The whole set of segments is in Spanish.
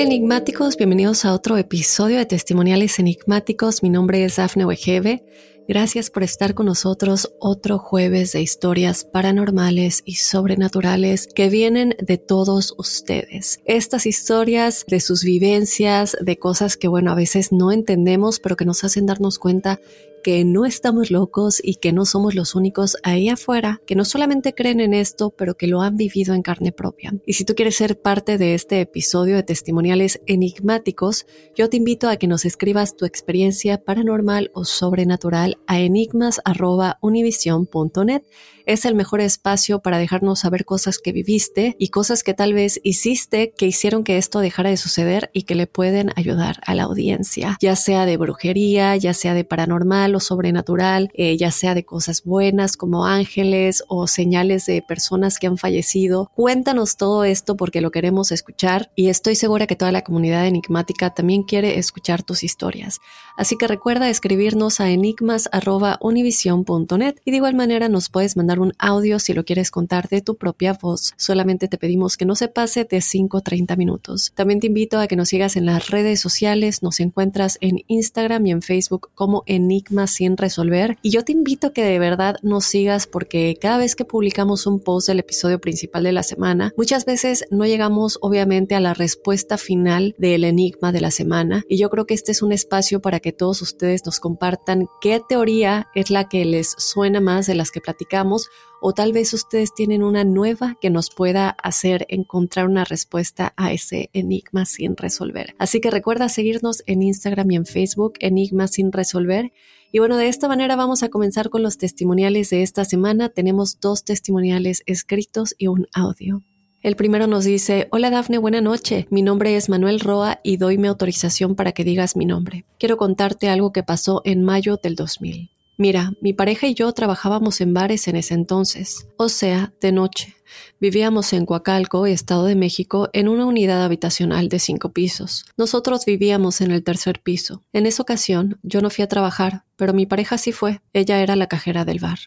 Enigmáticos, bienvenidos a otro episodio de Testimoniales Enigmáticos. Mi nombre es Dafne Wegebe. Gracias por estar con nosotros otro jueves de historias paranormales y sobrenaturales que vienen de todos ustedes. Estas historias de sus vivencias, de cosas que bueno, a veces no entendemos, pero que nos hacen darnos cuenta que no estamos locos y que no somos los únicos ahí afuera que no solamente creen en esto, pero que lo han vivido en carne propia. Y si tú quieres ser parte de este episodio de testimoniales enigmáticos, yo te invito a que nos escribas tu experiencia paranormal o sobrenatural a enigmas.univision.net. Es el mejor espacio para dejarnos saber cosas que viviste y cosas que tal vez hiciste que hicieron que esto dejara de suceder y que le pueden ayudar a la audiencia, ya sea de brujería, ya sea de paranormal o sobrenatural, eh, ya sea de cosas buenas como ángeles o señales de personas que han fallecido. Cuéntanos todo esto porque lo queremos escuchar y estoy segura que toda la comunidad enigmática también quiere escuchar tus historias. Así que recuerda escribirnos a enigmas.univision.net y de igual manera nos puedes mandar un audio si lo quieres contar de tu propia voz. Solamente te pedimos que no se pase de 5 o 30 minutos. También te invito a que nos sigas en las redes sociales. Nos encuentras en Instagram y en Facebook como Enigmas sin resolver. Y yo te invito a que de verdad nos sigas porque cada vez que publicamos un post del episodio principal de la semana, muchas veces no llegamos obviamente a la respuesta final del enigma de la semana. Y yo creo que este es un espacio para que todos ustedes nos compartan qué teoría es la que les suena más de las que platicamos o tal vez ustedes tienen una nueva que nos pueda hacer encontrar una respuesta a ese enigma sin resolver. Así que recuerda seguirnos en Instagram y en Facebook, Enigma sin resolver. Y bueno, de esta manera vamos a comenzar con los testimoniales de esta semana. Tenemos dos testimoniales escritos y un audio. El primero nos dice, hola Dafne, buena noche. Mi nombre es Manuel Roa y doy mi autorización para que digas mi nombre. Quiero contarte algo que pasó en mayo del 2000. Mira, mi pareja y yo trabajábamos en bares en ese entonces, o sea, de noche. Vivíamos en Coacalco, Estado de México, en una unidad habitacional de cinco pisos. Nosotros vivíamos en el tercer piso. En esa ocasión, yo no fui a trabajar, pero mi pareja sí fue. Ella era la cajera del bar.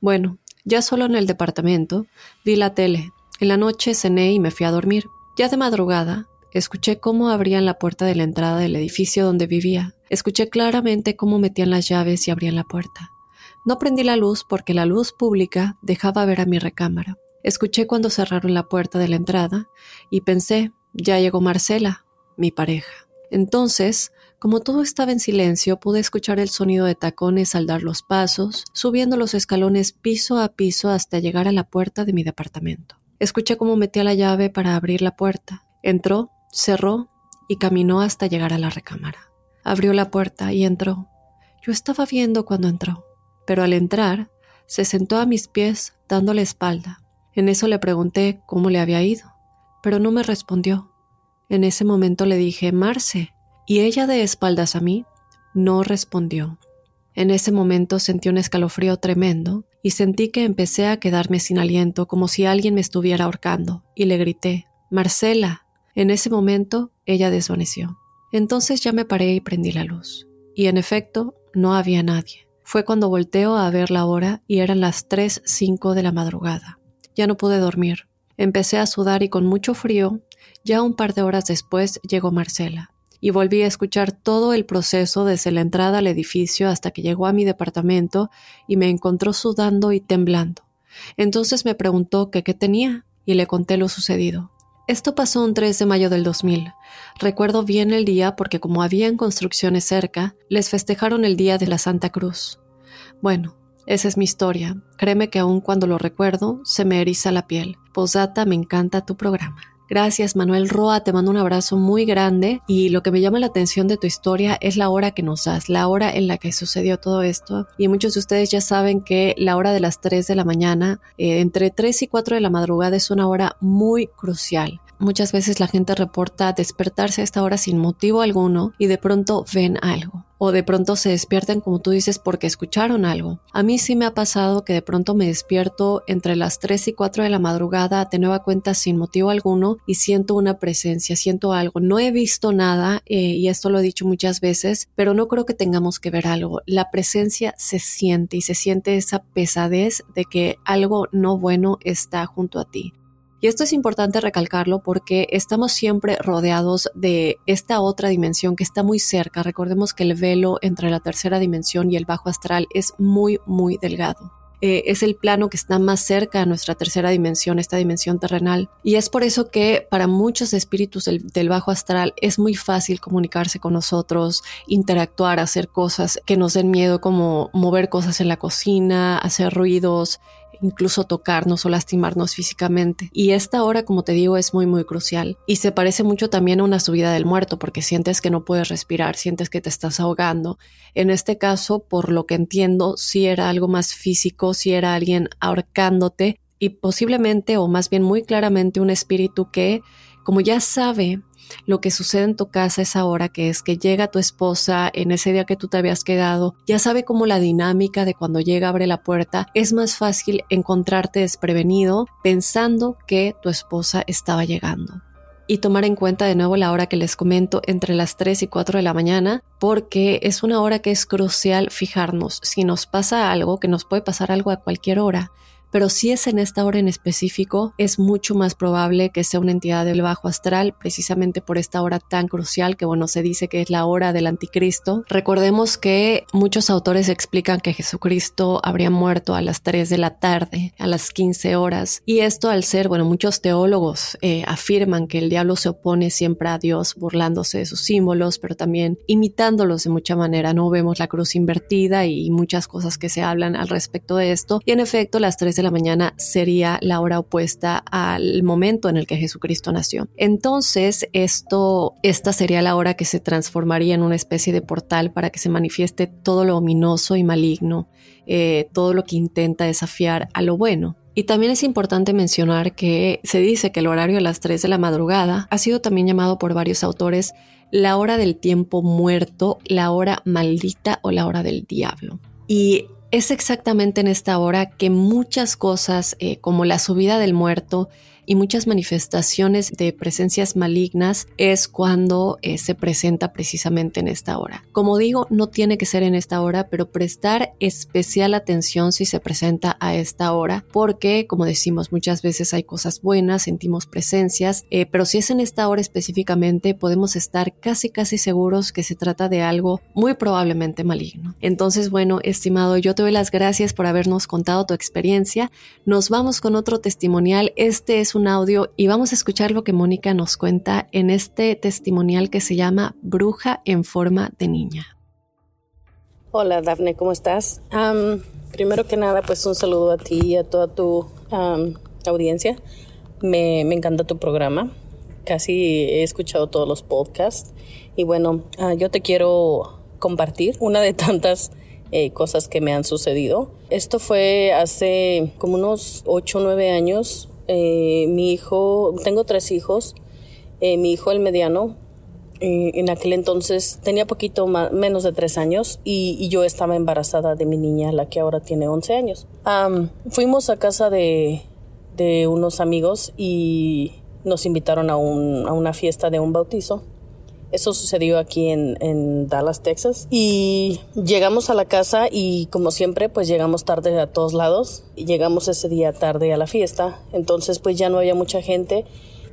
Bueno, ya solo en el departamento, vi la tele. En la noche cené y me fui a dormir. Ya de madrugada, escuché cómo abrían la puerta de la entrada del edificio donde vivía. Escuché claramente cómo metían las llaves y abrían la puerta. No prendí la luz porque la luz pública dejaba ver a mi recámara. Escuché cuando cerraron la puerta de la entrada y pensé, ya llegó Marcela, mi pareja. Entonces, como todo estaba en silencio, pude escuchar el sonido de tacones al dar los pasos, subiendo los escalones piso a piso hasta llegar a la puerta de mi departamento. Escuché cómo metía la llave para abrir la puerta. Entró, cerró y caminó hasta llegar a la recámara. Abrió la puerta y entró. Yo estaba viendo cuando entró, pero al entrar, se sentó a mis pies dándole espalda. En eso le pregunté cómo le había ido, pero no me respondió. En ese momento le dije, Marce, y ella de espaldas a mí no respondió. En ese momento sentí un escalofrío tremendo y sentí que empecé a quedarme sin aliento como si alguien me estuviera ahorcando, y le grité, Marcela. En ese momento ella desvaneció. Entonces ya me paré y prendí la luz. Y en efecto, no había nadie. Fue cuando volteo a ver la hora y eran las 3.05 de la madrugada. Ya no pude dormir. Empecé a sudar y con mucho frío, ya un par de horas después llegó Marcela. Y volví a escuchar todo el proceso desde la entrada al edificio hasta que llegó a mi departamento y me encontró sudando y temblando. Entonces me preguntó qué tenía y le conté lo sucedido. Esto pasó un 3 de mayo del 2000. Recuerdo bien el día porque como habían construcciones cerca, les festejaron el día de la Santa Cruz. Bueno, Esa es mi historia. Créeme que aun cuando lo recuerdo, se me eriza la piel. Posdata, me encanta tu programa. Gracias Manuel Roa, te mando un abrazo muy grande y lo que me llama la atención de tu historia es la hora que nos das, la hora en la que sucedió todo esto. Y muchos de ustedes ya saben que la hora de las 3 de la mañana, eh, entre 3 y 4 de la madrugada es una hora muy crucial. Muchas veces la gente reporta despertarse a esta hora sin motivo alguno y de pronto ven algo. O de pronto se despiertan, como tú dices, porque escucharon algo. A mí sí me ha pasado que de pronto me despierto entre las 3 y 4 de la madrugada de nueva cuenta sin motivo alguno y siento una presencia, siento algo. No he visto nada eh, y esto lo he dicho muchas veces, pero no creo que tengamos que ver algo. La presencia se siente y se siente esa pesadez de que algo no bueno está junto a ti. Y esto es importante recalcarlo porque estamos siempre rodeados de esta otra dimensión que está muy cerca. Recordemos que el velo entre la tercera dimensión y el bajo astral es muy, muy delgado. Eh, es el plano que está más cerca a nuestra tercera dimensión, esta dimensión terrenal. Y es por eso que para muchos espíritus del, del, bajo astral es muy fácil comunicarse con nosotros, interactuar, hacer cosas que nos den miedo, como mover cosas en la cocina, hacer ruidos, incluso tocarnos o lastimarnos físicamente. Y esta hora, como te digo, es muy, muy crucial. Y se parece mucho también a una subida del muerto, porque sientes que no puedes respirar, sientes que te estás ahogando. En este caso, por lo que entiendo, si era algo más físico, si era alguien ahorcándote y posiblemente, o más bien muy claramente, un espíritu que, como ya sabe lo que sucede en tu casa es ahora, que es que llega tu esposa en ese día que tú te habías quedado, ya sabe cómo la dinámica de cuando llega abre la puerta, es más fácil encontrarte desprevenido pensando que tu esposa estaba llegando y tomar en cuenta de nuevo la hora que les comento entre las 3 y 4 de la mañana, porque es una hora que es crucial fijarnos. Si nos pasa algo, que nos puede pasar algo a cualquier hora, pero si es en esta hora en específico, es mucho más probable que sea una entidad del bajo astral, precisamente por esta hora tan crucial que, bueno, se dice que es la hora del anticristo. Recordemos que muchos autores explican que Jesucristo habría muerto a las 3 de la tarde, a las 15 horas, y esto al ser, bueno, muchos teólogos eh, afirman que el diablo se opone siempre a Dios, burlándose de sus símbolos, pero también imitándolos de mucha manera. No vemos la cruz invertida y muchas cosas que se hablan al respecto de esto, y en efecto, las 3 de la mañana sería la hora opuesta al momento en el que Jesucristo nació. Entonces, esto, esta sería la hora que se transformaría en una especie de portal para que se manifieste todo lo ominoso y maligno, eh, todo lo que intenta desafiar a lo bueno. Y también es importante mencionar que se dice que el horario de las 3 de la madrugada ha sido también llamado por varios autores la hora del tiempo muerto, la hora maldita o la hora del diablo. Y es exactamente en esta hora que muchas cosas, eh, como la subida del muerto, y muchas manifestaciones de presencias malignas es cuando eh, se presenta precisamente en esta hora. Como digo, no tiene que ser en esta hora, pero prestar especial atención si se presenta a esta hora, porque como decimos muchas veces hay cosas buenas, sentimos presencias, eh, pero si es en esta hora específicamente podemos estar casi casi seguros que se trata de algo muy probablemente maligno. Entonces, bueno, estimado, yo te doy las gracias por habernos contado tu experiencia. Nos vamos con otro testimonial. Este es un audio y vamos a escuchar lo que Mónica nos cuenta en este testimonial que se llama Bruja en forma de niña. Hola Dafne, ¿cómo estás? primero que nada, pues un saludo a ti y a toda tu audiencia. Me, encanta tu programa. Casi he escuchado todos los podcasts. Y bueno, ah, yo te quiero compartir una de tantas eh, cosas que me han sucedido. Esto fue hace como unos 8 o 9 años. Eh, mi hijo, tengo tres hijos, eh, mi hijo el mediano, eh, en aquel entonces tenía poquito menos de tres años y, yo estaba embarazada de mi niña, la que ahora tiene 11 años. fuimos a casa de, unos amigos y nos invitaron a una fiesta de un bautizo. Eso sucedió aquí en, Dallas, Texas. Y llegamos a la casa y como siempre, pues llegamos tarde a todos lados. Y llegamos ese día tarde a la fiesta. Entonces, pues ya no había mucha gente.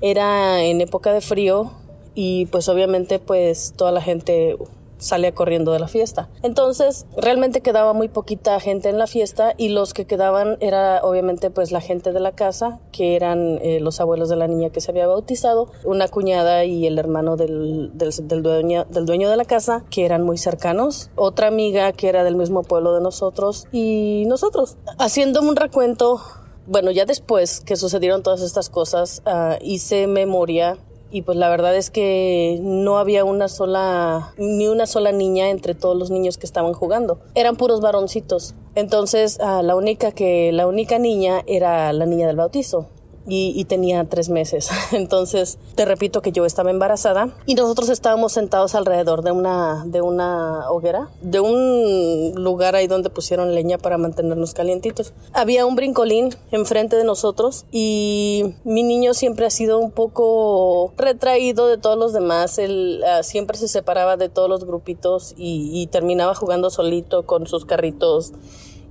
Era en época de frío y pues obviamente pues toda la gente salía corriendo de la fiesta. Entonces, realmente quedaba muy poquita gente en la fiesta y los que quedaban era obviamente pues la gente de la casa, que eran eh, los abuelos de la niña que se había bautizado, una cuñada y el hermano del, del, dueño, del dueño de la casa, que eran muy cercanos, otra amiga que era del mismo pueblo de nosotros y nosotros. Haciendo un recuento, bueno, ya después que sucedieron todas estas cosas, uh, hice memoria y pues la verdad es que no había una sola, ni una sola niña entre todos los niños que estaban jugando. Eran puros varoncitos. Entonces, uh, la única que, la única niña era la niña del bautizo y, tenía tres meses. Entonces, te repito que yo estaba embarazada y nosotros estábamos sentados alrededor de una, de una hoguera, de un lugar ahí donde pusieron leña para mantenernos calientitos. Había un brincolín enfrente de nosotros y mi niño siempre ha sido un poco retraído de todos los demás. Él ah, siempre se separaba de todos los grupitos y terminaba jugando solito con sus carritos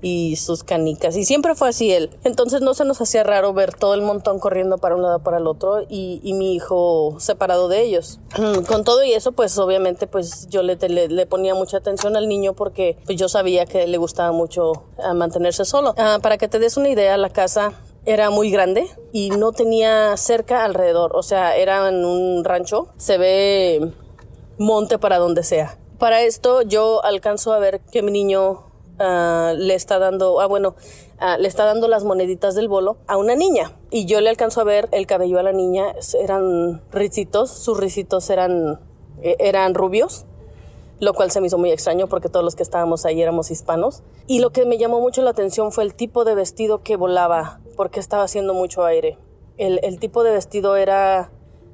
y sus canicas. Y siempre fue así él. Entonces no se nos hacía raro ver todo el montón corriendo para un lado para el otro y, y mi hijo separado de ellos. Con todo y eso, pues obviamente pues yo le, le, ponía mucha atención al niño porque pues, yo sabía que le gustaba mucho ah, mantenerse solo. Ah, para que te des una idea, la casa era muy grande y no tenía cerca alrededor. O sea, era en un rancho. Se ve monte para donde sea. Para esto yo alcanzo a ver que mi niño Ah, le está dando, ah, bueno, ah, le está dando las moneditas del bolo a una niña. Y yo le alcanzo a ver el cabello a la niña, eran ricitos, sus ricitos eran, eh, eran rubios, lo cual se me hizo muy extraño porque todos los que estábamos ahí éramos hispanos. Y lo que me llamó mucho la atención fue el tipo de vestido que volaba, porque estaba haciendo mucho aire. El, el tipo de vestido era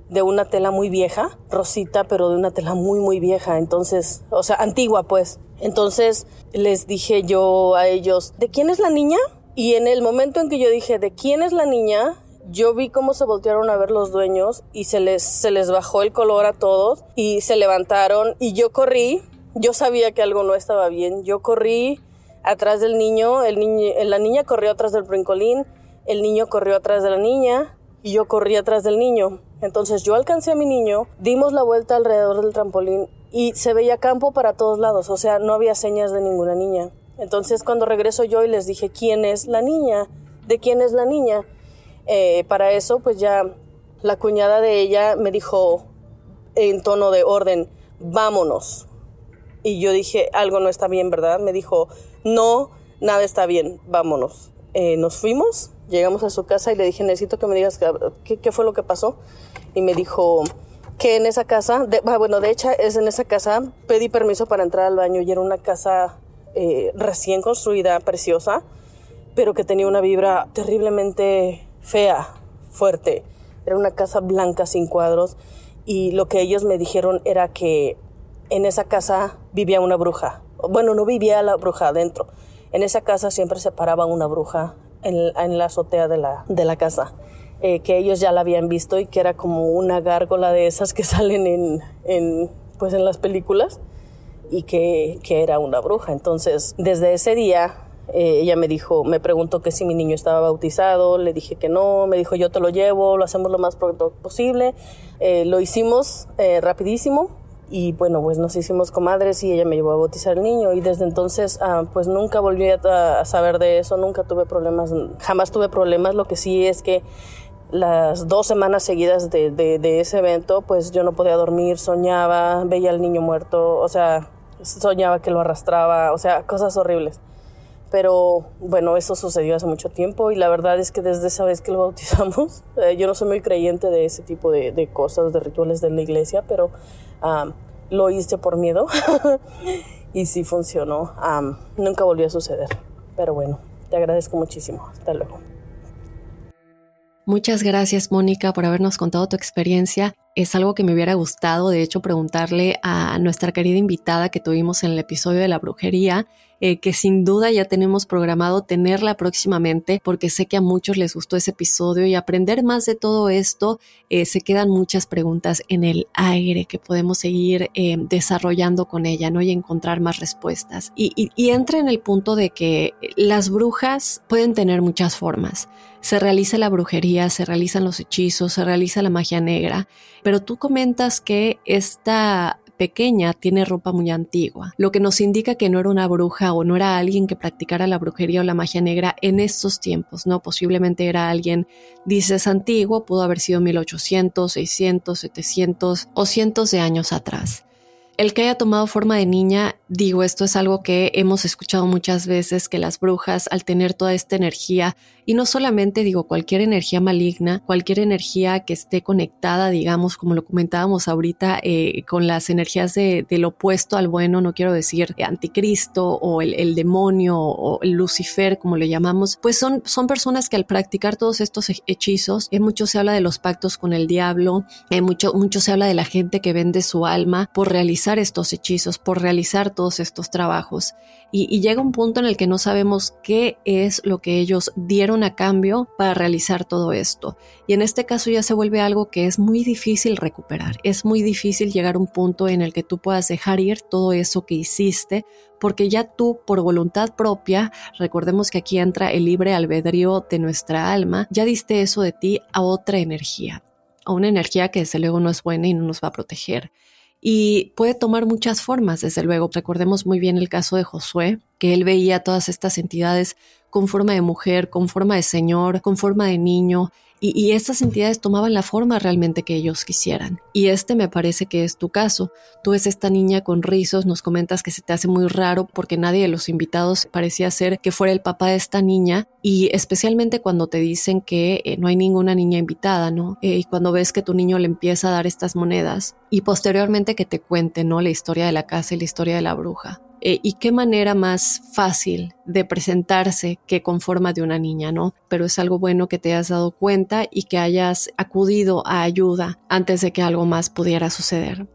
de una tela muy vieja, rosita, pero de una tela muy, muy vieja. Entonces, o sea, antigua pues. Entonces les dije yo a ellos, ¿de quién es la niña? Y en el momento en que yo dije, ¿de quién es la niña? Yo vi cómo se voltearon a ver los dueños y se les, se les bajó el color a todos y se levantaron y yo corrí. Yo sabía que algo no estaba bien. Yo corrí atrás del niño, el niño la niña corrió atrás del brincolín, el niño corrió atrás de la niña y yo corrí atrás del niño. Entonces yo alcancé a mi niño, dimos la vuelta alrededor del trampolín y se veía campo para todos lados, o sea, no había señas de ninguna niña. Entonces cuando regreso yo y les dije, ¿quién es la niña? ¿De quién es la niña? Eh, para eso, pues ya la cuñada de ella me dijo en tono de orden, vámonos. Y yo dije, algo no está bien, ¿verdad? Me dijo, no, nada está bien, vámonos. Eh, nos fuimos, llegamos a su casa y le dije, necesito que me digas qué, fue lo que pasó. Y me dijo que en esa casa, ah, bueno, de hecho es en esa casa, pedí permiso para entrar al baño y era una casa eh, recién construida, preciosa, pero que tenía una vibra terriblemente fea, fuerte. Era una casa blanca sin cuadros y lo que ellos me dijeron era que en esa casa vivía una bruja. Bueno, no vivía la bruja adentro. En esa casa siempre se paraba una bruja en, la azotea de la, de la casa. Eh, que ellos ya la habían visto y que era como una gárgola de esas que salen en, pues en las películas y que, que, era una bruja. Entonces, desde ese día, eh, ella me dijo, me preguntó que si mi niño estaba bautizado, le dije que no, me dijo yo te lo llevo, lo hacemos lo más pronto posible. Eh, lo hicimos rapidísimo, y bueno, pues nos hicimos comadres y ella me llevó a bautizar al niño y desde entonces ah, pues nunca volví a, saber de eso, nunca tuve problemas, jamás tuve problemas, lo que sí es que las dos semanas seguidas de, de, ese evento pues yo no podía dormir, soñaba, veía al niño muerto, o sea, soñaba que lo arrastraba, o sea, cosas horribles. Pero bueno, eso sucedió hace mucho tiempo y la verdad es que desde esa vez que lo bautizamos, eh, yo no soy muy creyente de ese tipo de, de cosas, de rituales de la iglesia, pero lo hice por miedo y sí funcionó. nunca volvió a suceder. Pero bueno, te agradezco muchísimo. Hasta luego. Muchas gracias, Mónica, por habernos contado tu experiencia. Es algo que me hubiera gustado, de hecho, preguntarle a nuestra querida invitada que tuvimos en el episodio de la brujería eh, que sin duda ya tenemos programado tenerla próximamente porque sé que a muchos les gustó ese episodio y aprender más de todo esto, eh, se quedan muchas preguntas en el aire que podemos seguir eh, desarrollando con ella, ¿no? Y encontrar más respuestas. Y, y entra en el punto de que las brujas pueden tener muchas formas. Se realiza la brujería, se realizan los hechizos, se realiza la magia negra, pero tú comentas que esta pequeña tiene ropa muy antigua, lo que nos indica que no era una bruja o no era alguien que practicara la brujería o la magia negra en estos tiempos, ¿no? Posiblemente era alguien, dices antiguo, pudo haber sido 1800, 600, 700 o cientos de años atrás. El que haya tomado forma de niña, digo, esto es algo que hemos escuchado muchas veces, que las brujas, al tener toda esta energía, y no solamente digo cualquier energía maligna, cualquier energía que esté conectada, digamos, como lo comentábamos ahorita, eh, con las energías de, del opuesto al bueno, no quiero decir anticristo o el, demonio o el Lucifer, como le llamamos, pues son, son personas que al practicar todos estos hechizos, eh, mucho se habla de los pactos con el diablo, eh, mucho, mucho se habla de la gente que vende su alma por realizar estos hechizos, por realizar todos estos trabajos. Y, llega un punto en el que no sabemos qué es lo que ellos dieron a cambio para realizar todo esto. Y en este caso ya se vuelve algo que es muy difícil recuperar. Es muy difícil llegar a un punto en el que tú puedas dejar ir todo eso que hiciste porque ya tú por voluntad propia, recordemos que aquí entra el libre albedrío de nuestra alma, ya diste eso de ti a otra energía, a una energía que desde luego no es buena y no nos va a proteger y puede tomar muchas formas, desde luego. Recordemos muy bien el caso de Josué, que él veía todas estas entidades con forma de mujer, con forma de señor, con forma de niño, y, estas entidades tomaban la forma realmente que ellos quisieran. Y este me parece que es tu caso. Tú ves esta niña con rizos, nos comentas que se te hace muy raro porque nadie de los invitados parecía ser que fuera el papá de esta niña y especialmente cuando te dicen que eh, no hay ninguna niña invitada, ¿no? Eh, y cuando ves que tu niño le empieza a dar estas monedas y posteriormente que te cuente, ¿no? La historia de la casa y la historia de la bruja. Eh, y qué manera más fácil de presentarse que con forma de una niña, ¿no? Pero es algo bueno que te hayas dado cuenta y que hayas acudido a ayuda antes de que algo más pudiera suceder.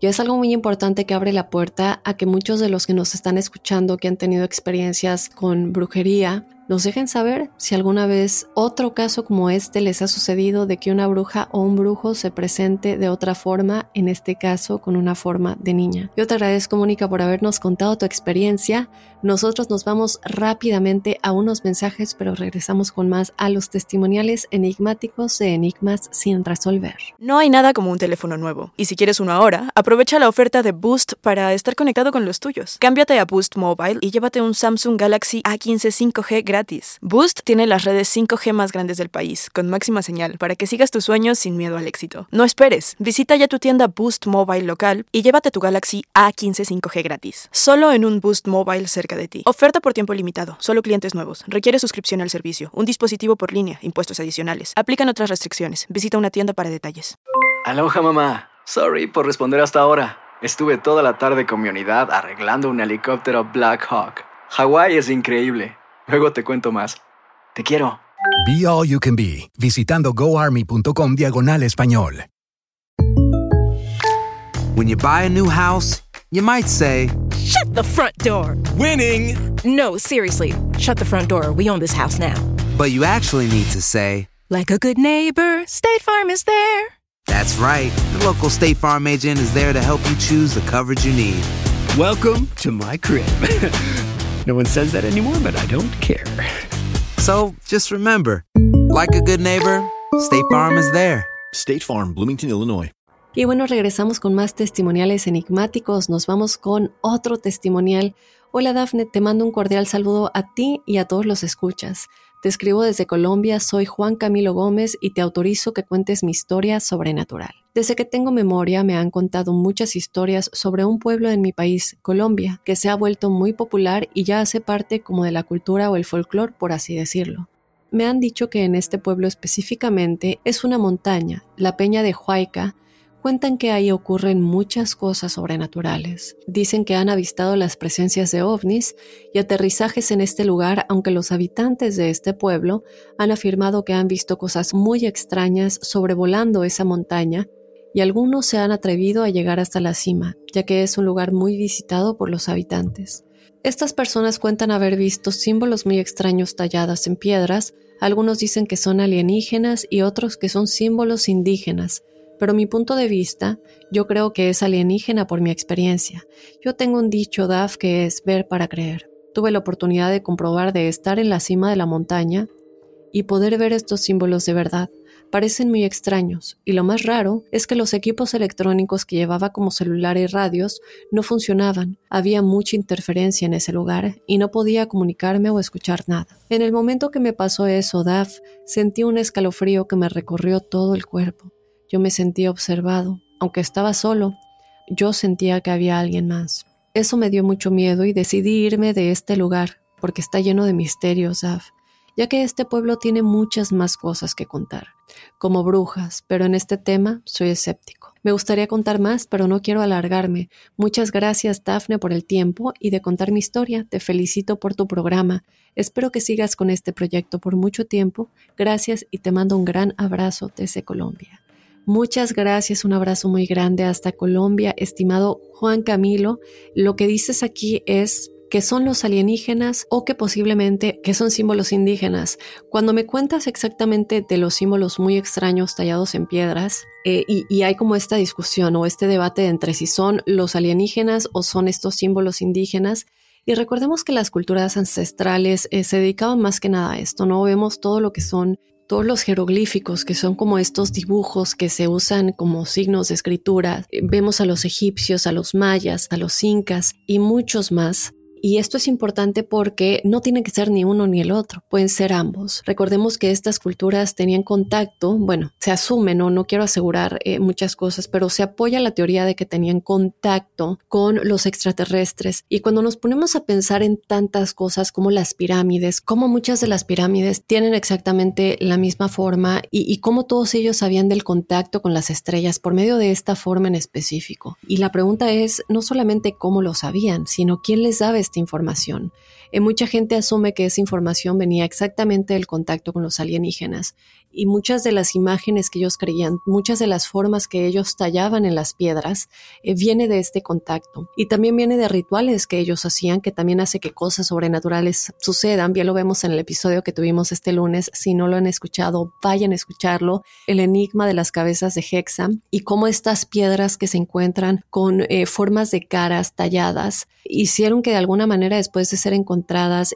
Y es algo muy importante que abre la puerta a que muchos de los que nos están escuchando que han tenido experiencias con brujería nos dejen saber si alguna vez otro caso como este les ha sucedido de que una bruja o un brujo se presente de otra forma, en este caso con una forma de niña. Yo te agradezco, Mónica, por habernos contado tu experiencia. Nosotros nos vamos rápidamente a unos mensajes, pero regresamos con más a los testimoniales enigmáticos de enigmas sin resolver. No hay nada como un teléfono nuevo. Y si quieres uno ahora, aprovecha la oferta de Boost para estar conectado con los tuyos. Cámbiate a Boost Mobile y llévate un Samsung Galaxy A15 5G gratis. Boost tiene las redes 5G más grandes del país, con máxima señal, para que sigas tus sueños sin miedo al éxito. No esperes, visita ya tu tienda Boost Mobile local y llévate tu Galaxy A15 5G gratis. Solo en un Boost Mobile cerca de ti. Oferta por tiempo limitado, solo clientes nuevos. Requiere suscripción al servicio, un dispositivo por línea, impuestos adicionales. Aplican otras restricciones. Visita una tienda para detalles. Aloha mamá. Sorry por responder hasta ahora. Estuve toda la tarde con mi unidad arreglando un helicóptero Black Hawk. Hawái es increíble. Luego te cuento más. Te quiero. Be All You Can Be, visitando goarmy.com diagonal español. When you buy a new house, you might say, Shut the front door! Winning! No, seriously, shut the front door. We own this house now. But you actually need to say, Like a good neighbor, State Farm is there. That's right. The local State Farm agent is there to help you choose the coverage you need. Welcome to my crib. no one says that anymore, but I don't care. So just remember, like a good neighbor, State Farm is there. State Farm, Bloomington, Illinois. Y bueno, regresamos con más testimoniales enigmáticos. Nos vamos con otro testimonial. Hola Dafne, te mando un cordial saludo a ti y a todos los escuchas. Te escribo desde Colombia, soy Juan Camilo Gómez y te autorizo que cuentes mi historia sobrenatural. Desde que tengo memoria me han contado muchas historias sobre un pueblo en mi país, Colombia, que se ha vuelto muy popular y ya hace parte como de la cultura o el folclore, por así decirlo. Me han dicho que en este pueblo específicamente es una montaña, la Peña de Huayca, Cuentan que ahí ocurren muchas cosas sobrenaturales. Dicen que han avistado las presencias de ovnis y aterrizajes en este lugar, aunque los habitantes de este pueblo han afirmado que han visto cosas muy extrañas sobrevolando esa montaña y algunos se han atrevido a llegar hasta la cima, ya que es un lugar muy visitado por los habitantes. Estas personas cuentan haber visto símbolos muy extraños tallados en piedras, algunos dicen que son alienígenas y otros que son símbolos indígenas, pero mi punto de vista, yo creo que es alienígena por mi experiencia. Yo tengo un dicho, Daf, que es ver para creer. Tuve la oportunidad de comprobar de estar en la cima de la montaña y poder ver estos símbolos de verdad. parecen muy extraños, y lo más raro es que los equipos electrónicos que llevaba como celular y radios no funcionaban. Había mucha interferencia en ese lugar y no podía comunicarme o escuchar nada. En el momento que me pasó eso, Daf, sentí un escalofrío que me recorrió todo el cuerpo. Yo me sentía observado. Aunque estaba solo, yo sentía que había alguien más. Eso me dio mucho miedo y decidí irme de este lugar, porque está lleno de misterios, Daf ya que este pueblo tiene muchas más cosas que contar, como brujas, pero en este tema soy escéptico. Me gustaría contar más, pero no quiero alargarme. Muchas gracias, Dafne, por el tiempo y de contar mi historia. Te felicito por tu programa. Espero que sigas con este proyecto por mucho tiempo. Gracias y te mando un gran abrazo desde Colombia. Muchas gracias, un abrazo muy grande hasta Colombia, estimado Juan Camilo. Lo que dices aquí es que son los alienígenas o que posiblemente que son símbolos indígenas. Cuando me cuentas exactamente de los símbolos muy extraños tallados en piedras, eh, y, hay como esta discusión o este debate entre si son los alienígenas o son estos símbolos indígenas, y recordemos que las culturas ancestrales eh, se dedicaban más que nada a esto, ¿no? Vemos todo lo que son todos los jeroglíficos, que son como estos dibujos que se usan como signos de escritura. Vemos a los egipcios, a los mayas, a los incas y muchos más y esto es importante porque no tiene que ser ni uno ni el otro, pueden ser ambos. Recordemos que estas culturas tenían contacto, bueno, se asume, no, no quiero asegurar eh, muchas cosas, pero se apoya la teoría de que tenían contacto con los extraterrestres. Y cuando nos ponemos a pensar en tantas cosas como las pirámides, como muchas de las pirámides tienen exactamente la misma forma y, cómo todos ellos sabían del contacto con las estrellas por medio de esta forma en específico. Y la pregunta es no solamente cómo lo sabían, sino quién les daba esta información. Eh, mucha gente asume que esa información venía exactamente del contacto con los alienígenas y muchas de las imágenes que ellos creían, muchas de las formas que ellos tallaban en las piedras, eh, viene de este contacto. Y también viene de rituales que ellos hacían, que también hace que cosas sobrenaturales sucedan. Bien lo vemos en el episodio que tuvimos este lunes. Si no lo han escuchado, vayan a escucharlo. El enigma de las cabezas de Hexa y cómo estas piedras que se encuentran con eh, formas de caras talladas hicieron que de alguna manera después de ser encontradas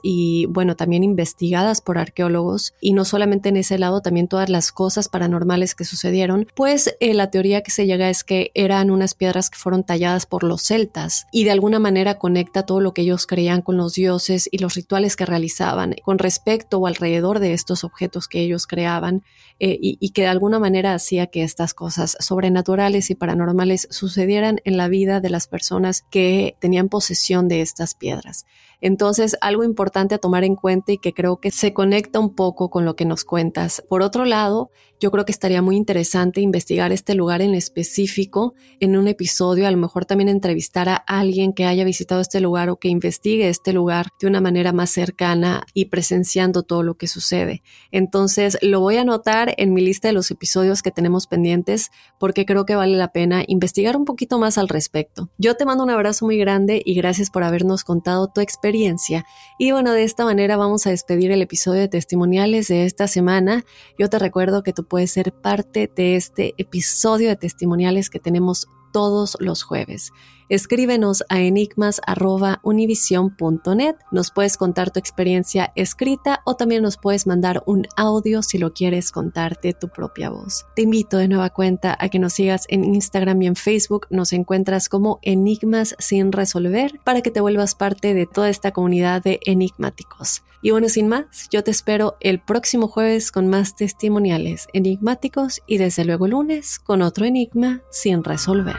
y bueno, también investigadas por arqueólogos. Y no solamente en ese lado, también todas las cosas paranormales que sucedieron, pues eh, la teoría que se llega es que eran unas piedras que fueron talladas por los celtas. Y de alguna manera conecta todo lo que ellos creían con los dioses y los rituales que realizaban con respecto o alrededor de estos objetos que ellos creaban eh, y, y que de alguna manera hacía que estas cosas sobrenaturales y paranormales sucedieran en la vida de las personas que tenían posesión de estas piedras. Entonces, algo importante a tomar en cuenta y que creo que se conecta un poco con lo que nos cuentas. Por otro lado, yo creo que estaría muy interesante investigar este lugar en específico en un episodio, a lo mejor también entrevistar a alguien que haya visitado este lugar o que investigue este lugar de una manera más cercana y presenciando todo lo que sucede. Entonces, lo voy a anotar en mi lista de los episodios que tenemos pendientes porque creo que vale la pena investigar un poquito más al respecto. Yo te mando un abrazo muy grande y gracias por habernos contado tu experiencia. Y bueno, de esta manera vamos a despedir el episodio de testimoniales de esta semana. Yo te recuerdo que tu puedes ser parte de este episodio de testimoniales que tenemos todos los jueves. Escríbenos a enigmas.univision.net. Nos puedes contar tu experiencia escrita o también nos puedes mandar un audio si lo quieres contarte tu propia voz. Te invito de nueva cuenta a que nos sigas en Instagram y en Facebook. Nos encuentras como Enigmas sin resolver para que te vuelvas parte de toda esta comunidad de enigmáticos. Y bueno, sin más, yo te espero el próximo jueves con más testimoniales enigmáticos y desde luego lunes con otro enigma sin resolver.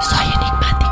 Soy enigmático.